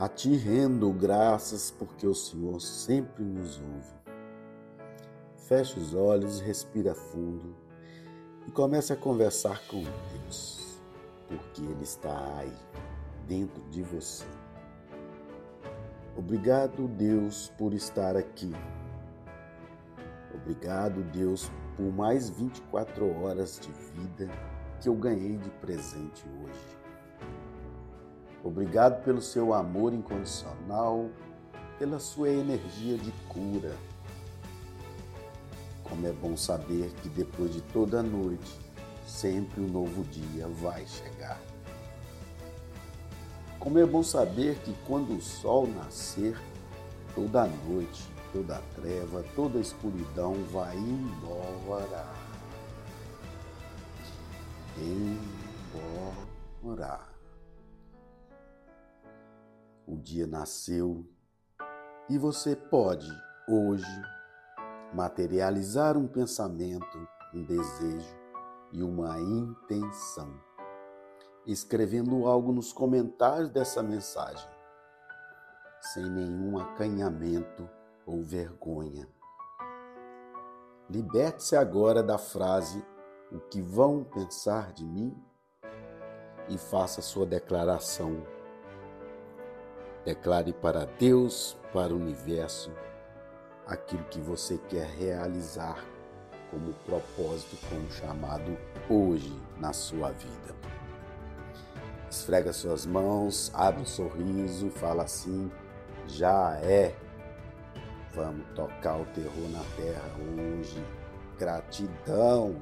A ti rendo graças porque o Senhor sempre nos ouve. Feche os olhos, respira fundo e comece a conversar com Deus, porque Ele está aí, dentro de você. Obrigado, Deus, por estar aqui. Obrigado, Deus, por mais 24 horas de vida que eu ganhei de presente hoje. Obrigado pelo seu amor incondicional, pela sua energia de cura. Como é bom saber que depois de toda a noite, sempre um novo dia vai chegar. Como é bom saber que quando o sol nascer, toda a noite, toda a treva, toda a escuridão vai embora. Embora. Dia nasceu e você pode, hoje, materializar um pensamento, um desejo e uma intenção escrevendo algo nos comentários dessa mensagem, sem nenhum acanhamento ou vergonha. Liberte-se agora da frase o que vão pensar de mim e faça sua declaração. Declare para Deus, para o universo, aquilo que você quer realizar como propósito, como chamado hoje na sua vida. Esfrega suas mãos, abre um sorriso fala assim: já é. Vamos tocar o terror na terra hoje. Gratidão.